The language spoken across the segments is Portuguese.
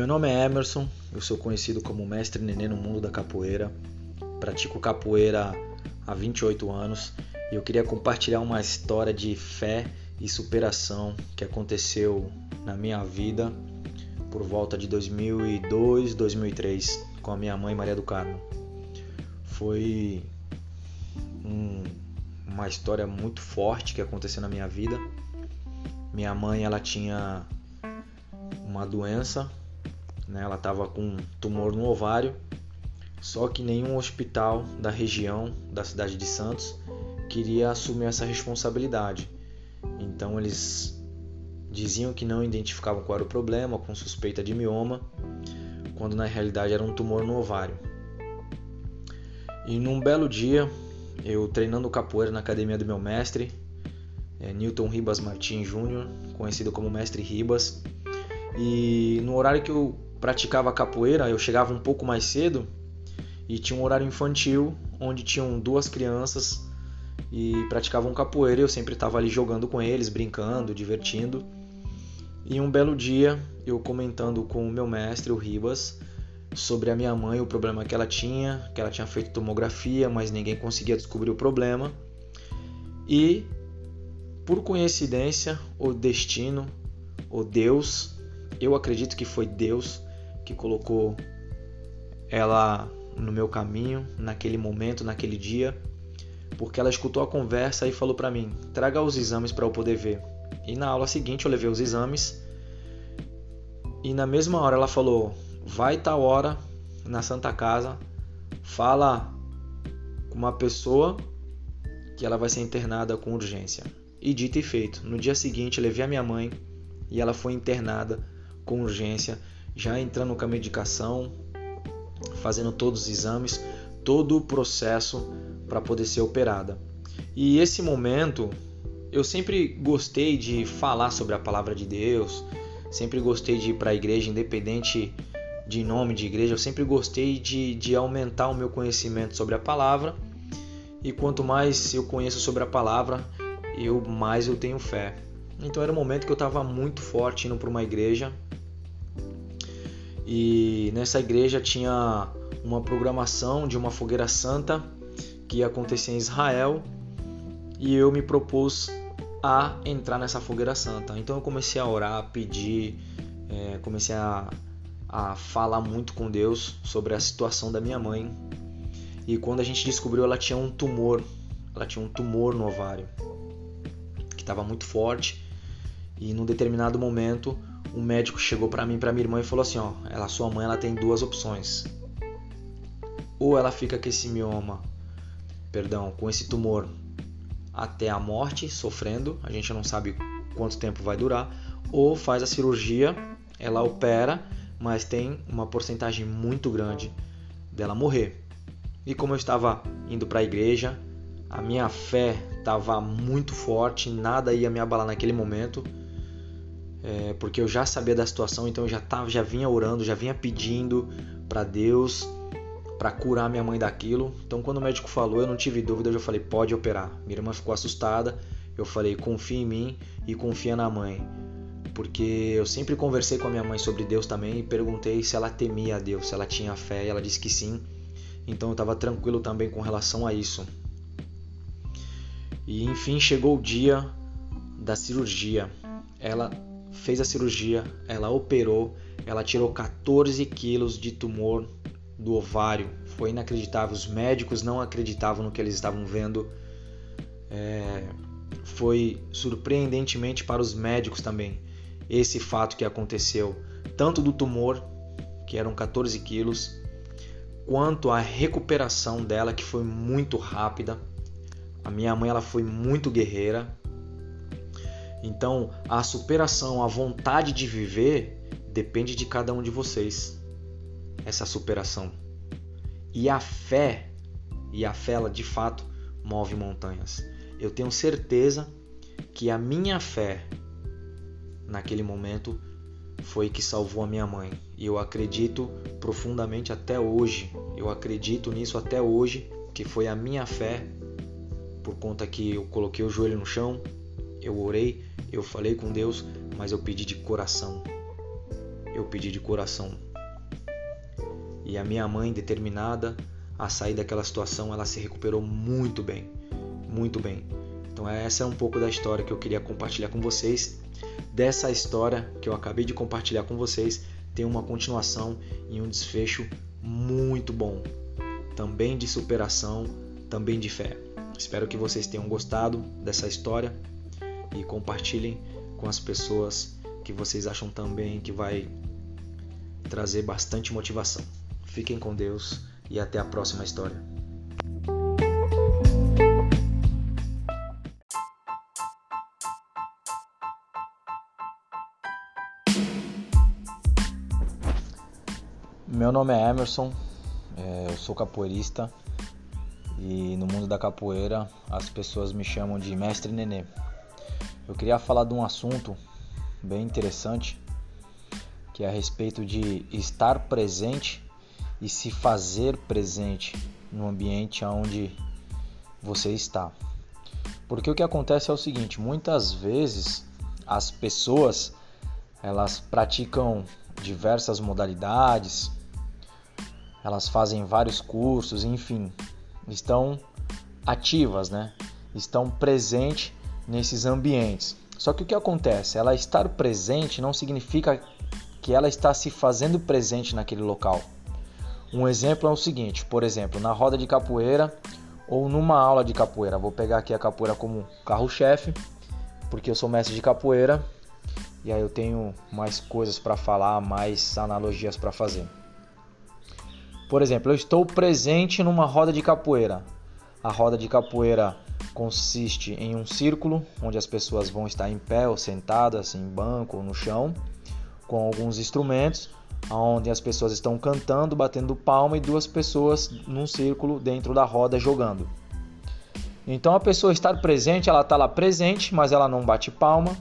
Meu nome é Emerson, eu sou conhecido como mestre nenê no mundo da capoeira. Pratico capoeira há 28 anos e eu queria compartilhar uma história de fé e superação que aconteceu na minha vida por volta de 2002, 2003 com a minha mãe Maria do Carmo. Foi um, uma história muito forte que aconteceu na minha vida. Minha mãe ela tinha uma doença, né? ela estava com um tumor no ovário, só que nenhum hospital da região da cidade de Santos queria assumir essa responsabilidade. Então eles diziam que não identificavam qual era o problema, com suspeita de mioma, quando na realidade era um tumor no ovário. E num belo dia, eu treinando capoeira na academia do meu mestre, é, Newton Ribas Martins Júnior, conhecido como Mestre Ribas, e no horário que eu praticava capoeira, eu chegava um pouco mais cedo e tinha um horário infantil onde tinham duas crianças e praticavam capoeira. Eu sempre estava ali jogando com eles, brincando, divertindo. E um belo dia, eu comentando com o meu mestre, o Ribas, sobre a minha mãe, o problema que ela tinha, que ela tinha feito tomografia, mas ninguém conseguia descobrir o problema. E por coincidência, o destino, o Deus, eu acredito que foi Deus que colocou ela no meu caminho, naquele momento, naquele dia, porque ela escutou a conversa e falou para mim: "Traga os exames para eu poder ver". E na aula seguinte eu levei os exames. E na mesma hora ela falou: "Vai tal hora na Santa Casa, fala com uma pessoa que ela vai ser internada com urgência". E dito e feito, no dia seguinte levei a minha mãe e ela foi internada com urgência, já entrando com a medicação, fazendo todos os exames, todo o processo para poder ser operada. E esse momento eu sempre gostei de falar sobre a palavra de Deus, sempre gostei de ir para a igreja, independente de nome de igreja, eu sempre gostei de, de aumentar o meu conhecimento sobre a palavra. E quanto mais eu conheço sobre a palavra, eu mais eu tenho fé. Então era um momento que eu estava muito forte indo para uma igreja e nessa igreja tinha uma programação de uma fogueira santa que ia acontecer em Israel e eu me propus a entrar nessa fogueira santa. Então eu comecei a orar, a pedir, é, comecei a, a falar muito com Deus sobre a situação da minha mãe. E quando a gente descobriu, ela tinha um tumor, ela tinha um tumor no ovário que estava muito forte. E num determinado momento um médico chegou para mim, para minha irmã e falou assim, ó, ela sua mãe ela tem duas opções. Ou ela fica com esse mioma, perdão, com esse tumor até a morte, sofrendo, a gente não sabe quanto tempo vai durar, ou faz a cirurgia, ela opera, mas tem uma porcentagem muito grande dela morrer. E como eu estava indo para a igreja, a minha fé estava muito forte, nada ia me abalar naquele momento é, porque eu já sabia da situação, então eu já tava, já vinha orando, já vinha pedindo para Deus para curar minha mãe daquilo. Então quando o médico falou, eu não tive dúvida, eu já falei pode operar. Minha irmã ficou assustada, eu falei confia em mim e confia na mãe, porque eu sempre conversei com a minha mãe sobre Deus também e perguntei se ela temia a Deus, se ela tinha fé, e ela disse que sim. Então eu estava tranquilo também com relação a isso. E enfim chegou o dia da cirurgia. Ela fez a cirurgia, ela operou, ela tirou 14 quilos de tumor do ovário. Foi inacreditável. Os médicos não acreditavam no que eles estavam vendo. É, foi surpreendentemente para os médicos também esse fato que aconteceu, tanto do tumor, que eram 14 quilos, quanto a recuperação dela, que foi muito rápida. A minha mãe ela foi muito guerreira, então, a superação, a vontade de viver depende de cada um de vocês. Essa superação. E a fé, e a fé ela de fato move montanhas. Eu tenho certeza que a minha fé naquele momento foi que salvou a minha mãe. E eu acredito profundamente até hoje. Eu acredito nisso até hoje que foi a minha fé por conta que eu coloquei o joelho no chão, eu orei, eu falei com Deus, mas eu pedi de coração. Eu pedi de coração. E a minha mãe, determinada a sair daquela situação, ela se recuperou muito bem, muito bem. Então essa é um pouco da história que eu queria compartilhar com vocês. Dessa história que eu acabei de compartilhar com vocês, tem uma continuação e um desfecho muito bom, também de superação, também de fé. Espero que vocês tenham gostado dessa história e compartilhem com as pessoas que vocês acham também que vai trazer bastante motivação. Fiquem com Deus e até a próxima história. Meu nome é Emerson, é, eu sou capoeirista e no mundo da capoeira as pessoas me chamam de Mestre Nenê. Eu queria falar de um assunto bem interessante que é a respeito de estar presente e se fazer presente no ambiente onde você está. Porque o que acontece é o seguinte, muitas vezes as pessoas elas praticam diversas modalidades, elas fazem vários cursos, enfim, estão ativas, né? Estão presentes nesses ambientes. Só que o que acontece? Ela estar presente não significa que ela está se fazendo presente naquele local. Um exemplo é o seguinte, por exemplo, na roda de capoeira ou numa aula de capoeira. Vou pegar aqui a capoeira como carro-chefe, porque eu sou mestre de capoeira e aí eu tenho mais coisas para falar, mais analogias para fazer. Por exemplo, eu estou presente numa roda de capoeira. A roda de capoeira consiste em um círculo onde as pessoas vão estar em pé ou sentadas em banco ou no chão, com alguns instrumentos, onde as pessoas estão cantando, batendo palma e duas pessoas num círculo dentro da roda jogando. Então a pessoa estar presente, ela está lá presente, mas ela não bate palma,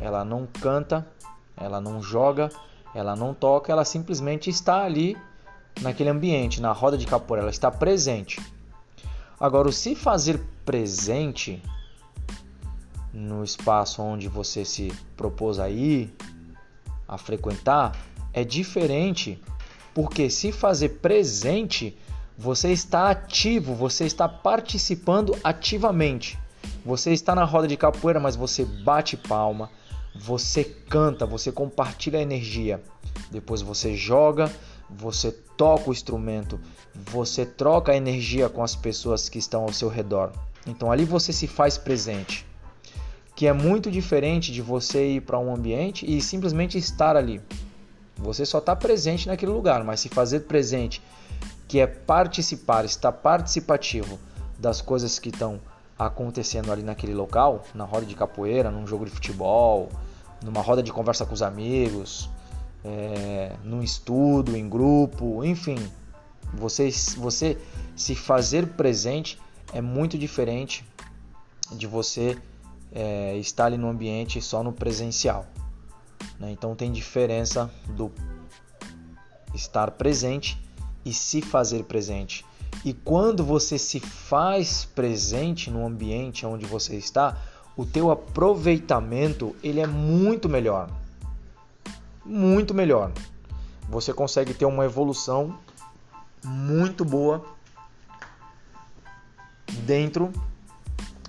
ela não canta, ela não joga, ela não toca, ela simplesmente está ali naquele ambiente, na roda de capoeira, ela está presente. Agora, o se fazer presente no espaço onde você se propôs a ir, a frequentar, é diferente, porque se fazer presente, você está ativo, você está participando ativamente. Você está na roda de capoeira, mas você bate palma, você canta, você compartilha a energia. Depois você joga, você toca o instrumento, você troca a energia com as pessoas que estão ao seu redor. Então ali você se faz presente, que é muito diferente de você ir para um ambiente e simplesmente estar ali. Você só está presente naquele lugar, mas se fazer presente, que é participar, estar participativo das coisas que estão acontecendo ali naquele local, na roda de capoeira, num jogo de futebol, numa roda de conversa com os amigos, é, num estudo, em grupo, enfim. Você, você se fazer presente é muito diferente de você é, estar ali no ambiente só no presencial. Né? Então tem diferença do estar presente e se fazer presente. E quando você se faz presente no ambiente onde você está, o teu aproveitamento ele é muito melhor muito melhor. Você consegue ter uma evolução muito boa dentro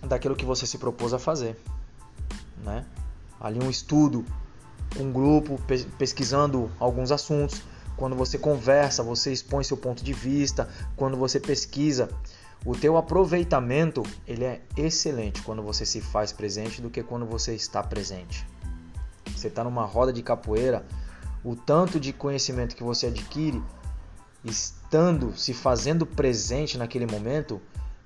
daquilo que você se propôs a fazer, né? Ali um estudo, um grupo pesquisando alguns assuntos. Quando você conversa, você expõe seu ponto de vista. Quando você pesquisa, o teu aproveitamento ele é excelente quando você se faz presente do que quando você está presente você está numa roda de capoeira, o tanto de conhecimento que você adquire estando, se fazendo presente naquele momento,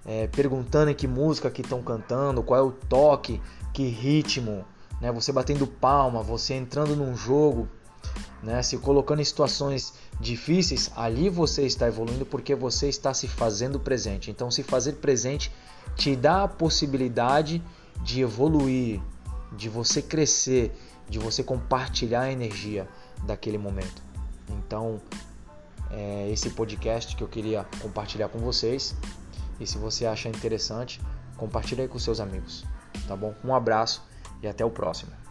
é, perguntando em que música que estão cantando, qual é o toque, que ritmo, né? Você batendo palma, você entrando num jogo, né? Se colocando em situações difíceis, ali você está evoluindo porque você está se fazendo presente. Então, se fazer presente te dá a possibilidade de evoluir, de você crescer, de você compartilhar a energia daquele momento. Então, é esse podcast que eu queria compartilhar com vocês. E se você acha interessante, compartilhe com seus amigos. Tá bom? Um abraço e até o próximo.